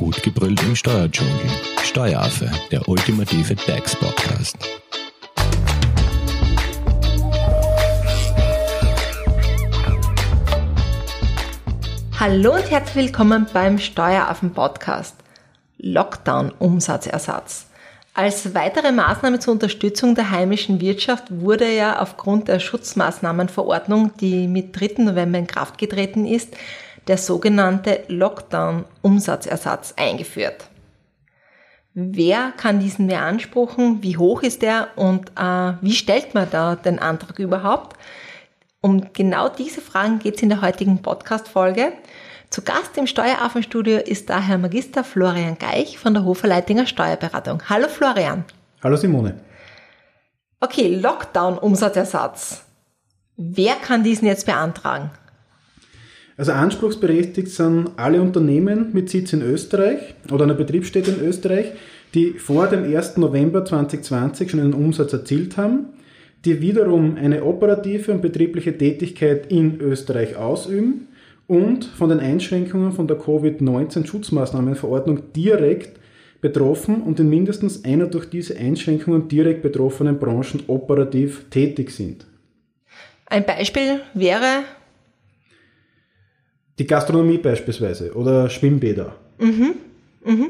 Gut gebrüllt im Steuerdschungel. Steueraffe, der ultimative DAX-Podcast. Hallo und herzlich willkommen beim Steueraffen-Podcast. Lockdown-Umsatzersatz. Als weitere Maßnahme zur Unterstützung der heimischen Wirtschaft wurde ja aufgrund der Schutzmaßnahmenverordnung, die mit 3. November in Kraft getreten ist, der sogenannte Lockdown-Umsatzersatz eingeführt. Wer kann diesen beanspruchen? Wie hoch ist er? Und äh, wie stellt man da den Antrag überhaupt? Um genau diese Fragen geht es in der heutigen Podcast-Folge. Zu Gast im Steueraffenstudio ist daher Magister Florian Geich von der Hoferleitinger Steuerberatung. Hallo Florian. Hallo Simone. Okay, Lockdown-Umsatzersatz. Wer kann diesen jetzt beantragen? Also anspruchsberechtigt sind alle Unternehmen mit Sitz in Österreich oder einer Betriebsstätte in Österreich, die vor dem 1. November 2020 schon einen Umsatz erzielt haben, die wiederum eine operative und betriebliche Tätigkeit in Österreich ausüben und von den Einschränkungen von der Covid-19-Schutzmaßnahmenverordnung direkt betroffen und in mindestens einer durch diese Einschränkungen direkt betroffenen Branchen operativ tätig sind. Ein Beispiel wäre die Gastronomie beispielsweise oder Schwimmbäder. Mhm. Mhm.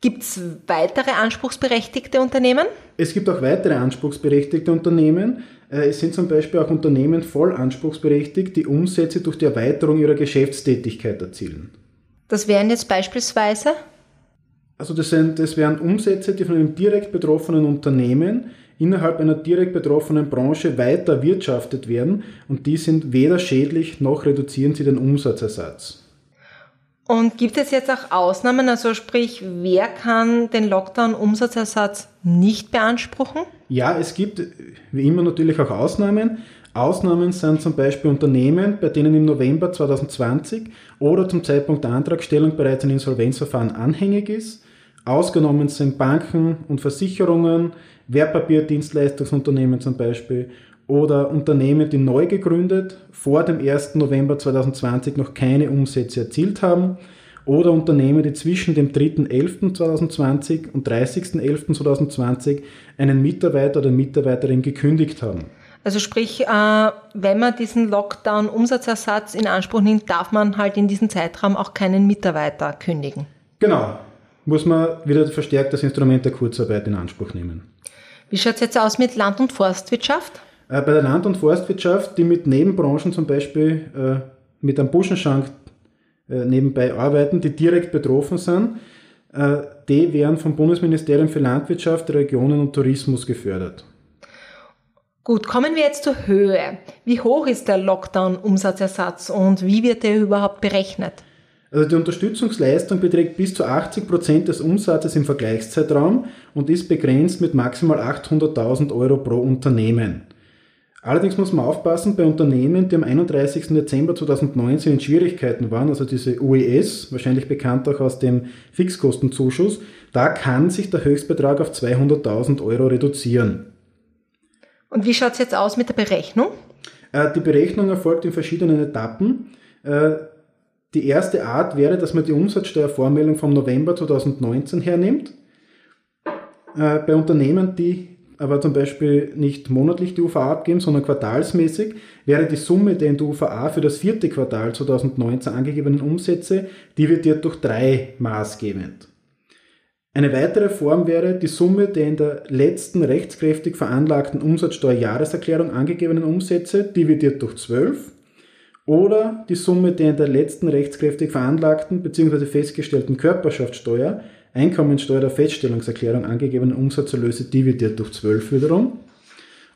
Gibt es weitere anspruchsberechtigte Unternehmen? Es gibt auch weitere anspruchsberechtigte Unternehmen. Äh, es sind zum Beispiel auch Unternehmen voll anspruchsberechtigt, die Umsätze durch die Erweiterung ihrer Geschäftstätigkeit erzielen. Das wären jetzt beispielsweise? Also das, sind, das wären Umsätze, die von einem direkt betroffenen Unternehmen innerhalb einer direkt betroffenen Branche weiter wirtschaftet werden und die sind weder schädlich noch reduzieren sie den Umsatzersatz. Und gibt es jetzt auch Ausnahmen, also sprich, wer kann den Lockdown-Umsatzersatz nicht beanspruchen? Ja, es gibt wie immer natürlich auch Ausnahmen. Ausnahmen sind zum Beispiel Unternehmen, bei denen im November 2020 oder zum Zeitpunkt der Antragstellung bereits ein Insolvenzverfahren anhängig ist. Ausgenommen sind Banken und Versicherungen, Wertpapierdienstleistungsunternehmen zum Beispiel oder Unternehmen, die neu gegründet, vor dem 1. November 2020 noch keine Umsätze erzielt haben oder Unternehmen, die zwischen dem 3.11.2020 und 30.11.2020 einen Mitarbeiter oder Mitarbeiterin gekündigt haben. Also sprich, äh, wenn man diesen Lockdown-Umsatzersatz in Anspruch nimmt, darf man halt in diesem Zeitraum auch keinen Mitarbeiter kündigen. Genau. Muss man wieder verstärkt das Instrument der Kurzarbeit in Anspruch nehmen. Wie schaut es jetzt aus mit Land- und Forstwirtschaft? Äh, bei der Land- und Forstwirtschaft, die mit Nebenbranchen zum Beispiel äh, mit einem Buschenschank äh, nebenbei arbeiten, die direkt betroffen sind, die werden vom Bundesministerium für Landwirtschaft, Regionen und Tourismus gefördert. Gut, kommen wir jetzt zur Höhe. Wie hoch ist der Lockdown-Umsatzersatz und wie wird der überhaupt berechnet? Also die Unterstützungsleistung beträgt bis zu 80 Prozent des Umsatzes im Vergleichszeitraum und ist begrenzt mit maximal 800.000 Euro pro Unternehmen. Allerdings muss man aufpassen, bei Unternehmen, die am 31. Dezember 2019 in Schwierigkeiten waren, also diese UES, wahrscheinlich bekannt auch aus dem Fixkostenzuschuss, da kann sich der Höchstbetrag auf 200.000 Euro reduzieren. Und wie schaut es jetzt aus mit der Berechnung? Äh, die Berechnung erfolgt in verschiedenen Etappen. Die erste Art wäre, dass man die Umsatzsteuervormeldung vom November 2019 hernimmt. Äh, bei Unternehmen, die aber zum Beispiel nicht monatlich die UVA abgeben, sondern quartalsmäßig, wäre die Summe der in der UVA für das vierte Quartal 2019 angegebenen Umsätze dividiert durch drei maßgebend. Eine weitere Form wäre die Summe der in der letzten rechtskräftig veranlagten Umsatzsteuerjahreserklärung angegebenen Umsätze dividiert durch 12 oder die Summe der in der letzten rechtskräftig veranlagten bzw. festgestellten Körperschaftssteuer, Einkommensteuer der Feststellungserklärung angegebenen Umsatzerlöse dividiert durch 12 wiederum.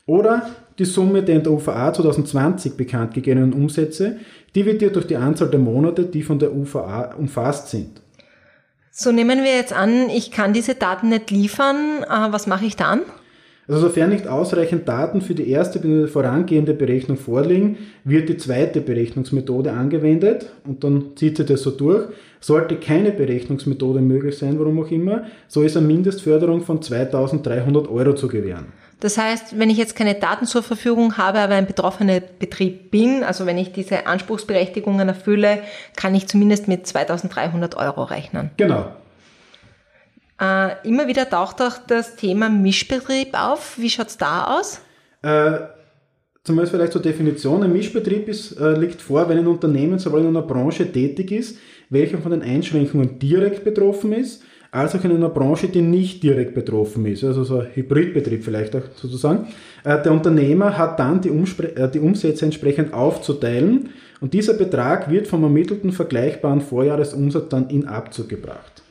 Oder die Summe der in der UVA 2020 bekannt gegebenen Umsätze dividiert durch die Anzahl der Monate, die von der UVA umfasst sind. So nehmen wir jetzt an, ich kann diese Daten nicht liefern. Äh, was mache ich dann? Also sofern nicht ausreichend Daten für die erste vorangehende Berechnung vorliegen, wird die zweite Berechnungsmethode angewendet und dann zieht sie das so durch. Sollte keine Berechnungsmethode möglich sein, warum auch immer, so ist eine Mindestförderung von 2300 Euro zu gewähren. Das heißt, wenn ich jetzt keine Daten zur Verfügung habe, aber ein betroffener Betrieb bin, also wenn ich diese Anspruchsberechtigungen erfülle, kann ich zumindest mit 2300 Euro rechnen. Genau. Äh, immer wieder taucht auch das Thema Mischbetrieb auf. Wie schaut's da aus? Äh, zumindest vielleicht zur Definition. Ein Mischbetrieb ist, äh, liegt vor, wenn ein Unternehmen sowohl in einer Branche tätig ist, welcher von den Einschränkungen direkt betroffen ist, als auch in einer Branche, die nicht direkt betroffen ist, also so ein Hybridbetrieb vielleicht auch sozusagen. Äh, der Unternehmer hat dann die, Umspre äh, die Umsätze entsprechend aufzuteilen und dieser Betrag wird vom ermittelten vergleichbaren Vorjahresumsatz dann in Abzug gebracht.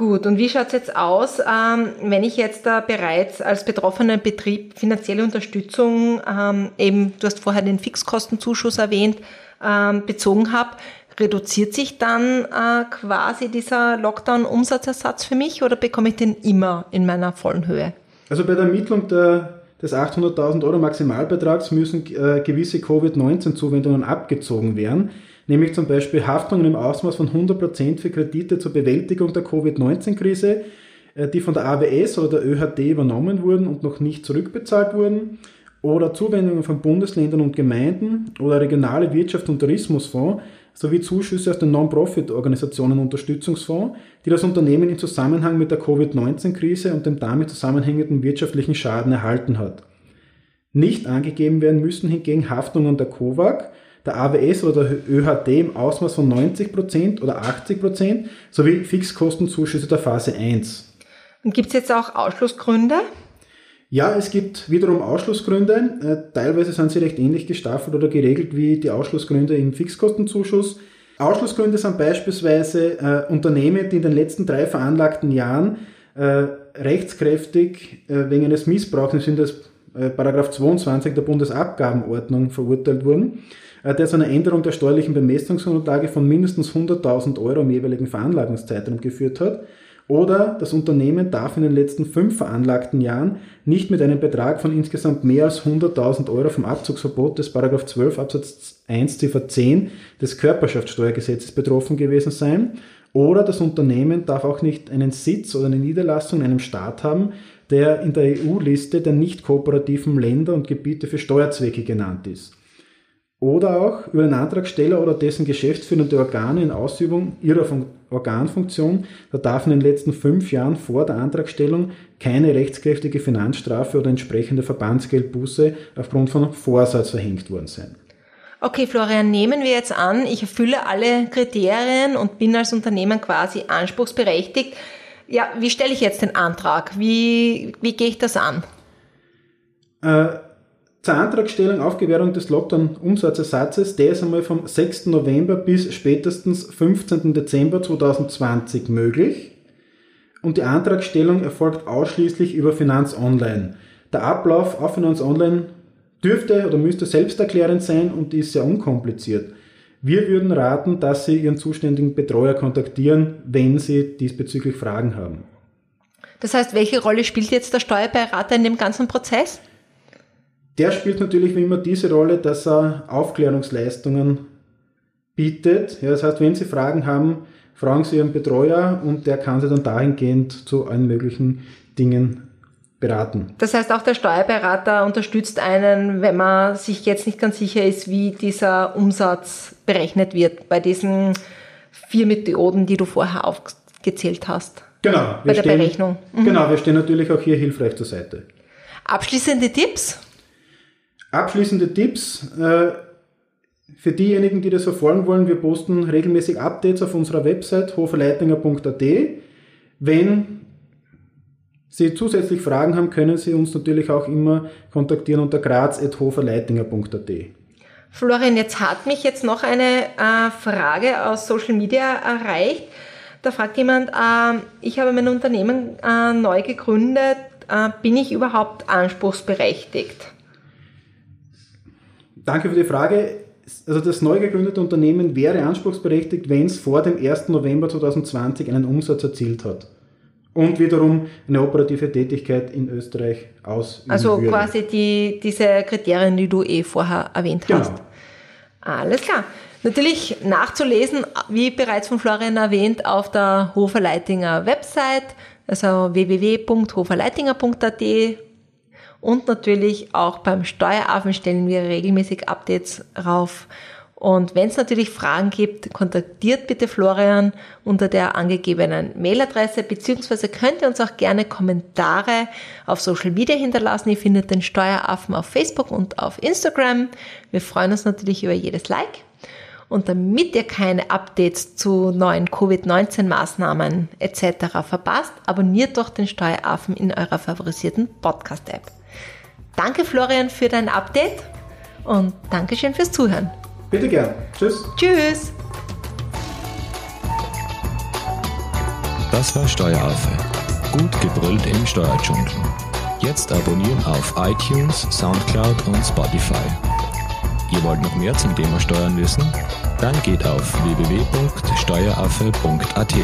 Gut, und wie schaut's jetzt aus, ähm, wenn ich jetzt da bereits als betroffener Betrieb finanzielle Unterstützung, ähm, eben, du hast vorher den Fixkostenzuschuss erwähnt, ähm, bezogen habe, reduziert sich dann äh, quasi dieser Lockdown-Umsatzersatz für mich oder bekomme ich den immer in meiner vollen Höhe? Also bei der Ermittlung der, des 800.000 Euro Maximalbetrags müssen äh, gewisse Covid-19-Zuwendungen abgezogen werden, nämlich zum Beispiel Haftungen im Ausmaß von 100% für Kredite zur Bewältigung der Covid-19-Krise, äh, die von der AWS oder der ÖHD übernommen wurden und noch nicht zurückbezahlt wurden, oder Zuwendungen von Bundesländern und Gemeinden oder regionale Wirtschaft- und Tourismusfonds, sowie Zuschüsse aus dem Non-Profit-Organisationen Unterstützungsfonds, die das Unternehmen im Zusammenhang mit der Covid-19-Krise und dem damit zusammenhängenden wirtschaftlichen Schaden erhalten hat. Nicht angegeben werden müssen hingegen Haftungen der COVAG, der AWS oder der ÖHD im Ausmaß von 90% oder 80% sowie Fixkostenzuschüsse der Phase 1. Und gibt es jetzt auch Ausschlussgründe? Ja, es gibt wiederum Ausschlussgründe. Äh, teilweise sind sie recht ähnlich gestaffelt oder geregelt wie die Ausschlussgründe im Fixkostenzuschuss. Ausschlussgründe sind beispielsweise äh, Unternehmen, die in den letzten drei veranlagten Jahren äh, rechtskräftig äh, wegen eines Missbrauchs im Sinne des äh, Paragraph 22 der Bundesabgabenordnung verurteilt wurden, der zu einer Änderung der steuerlichen Bemessungsgrundlage von mindestens 100.000 Euro im jeweiligen Veranlagungszeitraum geführt hat oder das Unternehmen darf in den letzten fünf veranlagten Jahren nicht mit einem Betrag von insgesamt mehr als 100.000 Euro vom Abzugsverbot des 12 Absatz 1 Ziffer 10 des Körperschaftssteuergesetzes betroffen gewesen sein. Oder das Unternehmen darf auch nicht einen Sitz oder eine Niederlassung in einem Staat haben, der in der EU-Liste der nicht kooperativen Länder und Gebiete für Steuerzwecke genannt ist oder auch über den Antragsteller oder dessen geschäftsführende Organe in Ausübung ihrer Organfunktion, da darf in den letzten fünf Jahren vor der Antragstellung keine rechtskräftige Finanzstrafe oder entsprechende Verbandsgeldbuße aufgrund von Vorsatz verhängt worden sein. Okay, Florian, nehmen wir jetzt an, ich erfülle alle Kriterien und bin als Unternehmen quasi anspruchsberechtigt. Ja, wie stelle ich jetzt den Antrag? Wie, wie gehe ich das an? Äh, zur Antragstellung auf Gewährung des Lockdown-Umsatzersatzes, der ist einmal vom 6. November bis spätestens 15. Dezember 2020 möglich. Und die Antragstellung erfolgt ausschließlich über Finanz Online. Der Ablauf auf Finanz Online dürfte oder müsste selbsterklärend sein und ist sehr unkompliziert. Wir würden raten, dass Sie Ihren zuständigen Betreuer kontaktieren, wenn Sie diesbezüglich Fragen haben. Das heißt, welche Rolle spielt jetzt der Steuerberater in dem ganzen Prozess? Der spielt natürlich wie immer diese Rolle, dass er Aufklärungsleistungen bietet. Ja, das heißt, wenn Sie Fragen haben, fragen Sie Ihren Betreuer und der kann Sie dann dahingehend zu allen möglichen Dingen beraten. Das heißt, auch der Steuerberater unterstützt einen, wenn man sich jetzt nicht ganz sicher ist, wie dieser Umsatz berechnet wird bei diesen vier Methoden, die du vorher aufgezählt hast. Genau. Bei der stehen, Berechnung. Mhm. Genau, wir stehen natürlich auch hier hilfreich zur Seite. Abschließende Tipps? Abschließende Tipps äh, für diejenigen, die das verfolgen wollen. Wir posten regelmäßig Updates auf unserer Website hoferleitinger.at. Wenn Sie zusätzlich Fragen haben, können Sie uns natürlich auch immer kontaktieren unter graz.hoferleitinger.at. Florian, jetzt hat mich jetzt noch eine äh, Frage aus Social Media erreicht. Da fragt jemand, äh, ich habe mein Unternehmen äh, neu gegründet, äh, bin ich überhaupt anspruchsberechtigt? Danke für die Frage. Also das neu gegründete Unternehmen wäre anspruchsberechtigt, wenn es vor dem 1. November 2020 einen Umsatz erzielt hat und wiederum eine operative Tätigkeit in Österreich ausüben Also würde. quasi die, diese Kriterien, die du eh vorher erwähnt Genau. hast. Alles klar. Natürlich nachzulesen, wie bereits von Florian erwähnt, auf der Hoferleitinger Website, also www.hoferleitinger.at Und natürlich auch beim Steueraffen stellen wir regelmäßig Updates rauf. Und wenn es natürlich Fragen gibt, kontaktiert bitte Florian unter der angegebenen Mailadresse, beziehungsweise könnt ihr uns auch gerne Kommentare auf Social Media hinterlassen. Ihr findet den Steueraffen auf Facebook und auf Instagram. Wir freuen uns natürlich über jedes Like. Und damit ihr keine Updates zu neuen Covid-19-Maßnahmen etc. verpasst, abonniert doch den Steueraffen in eurer favorisierten Podcast-App. Danke Florian für dein Update und Dankeschön fürs Zuhören. Bitte gern. Tschüss. Tschüss. Das war Steueraffe. Gut gebrüllt im Steuerdschungel. Jetzt abonnieren auf iTunes, Soundcloud und Spotify. Ihr wollt noch mehr zum Thema Steuern wissen? Dann geht auf www.steueraffe.at.